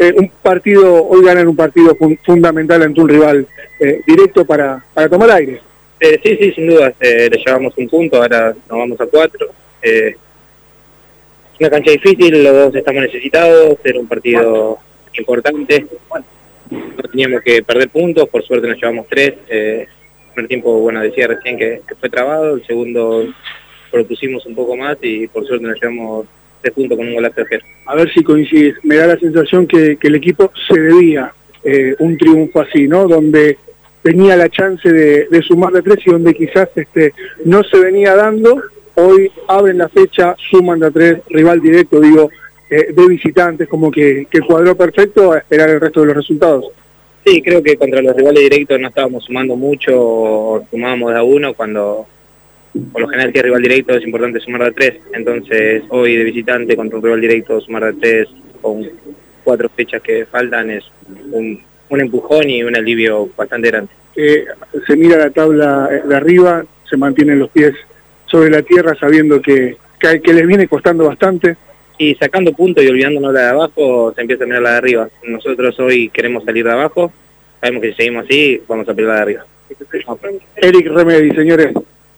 Eh, un partido, hoy ganan un partido fundamental ante un rival eh, directo para, para tomar aire. Eh, sí, sí, sin duda. le llevamos un punto, ahora nos vamos a cuatro. una cancha difícil, los dos estamos necesitados, era un partido importante. No teníamos que perder puntos, por suerte nos llevamos tres. el primer tiempo, bueno, decía recién que, que fue trabado, el segundo propusimos un poco más y por suerte nos llevamos junto con un golazo de A ver si coincides. Me da la sensación que, el equipo se debía eh, un triunfo así, ¿no? Donde tenía la chance de, sumar de tres y donde quizás este, no se venía dando. Hoy abren la fecha, suman de tres, rival directo, digo, eh, de visitantes, como que, que cuadró perfecto a esperar el resto de los resultados. Sí, creo que contra los rivales directos no estábamos sumando mucho, sumábamos de a uno cuando por lo general si es rival directo es importante sumar de tres, entonces hoy de visitante contra un rival directo sumar de tres con cuatro fechas que faltan es un, empujón y un alivio bastante grande. Eh, se mira la tabla de arriba, se mantienen los pies sobre la tierra sabiendo que, que, que les viene costando bastante. Y sacando puntos y olvidándonos la de abajo, se empieza a mirar la de arriba. Nosotros hoy queremos salir de abajo, sabemos que si seguimos así, vamos a pelear la de arriba. Eric Remedi, señores.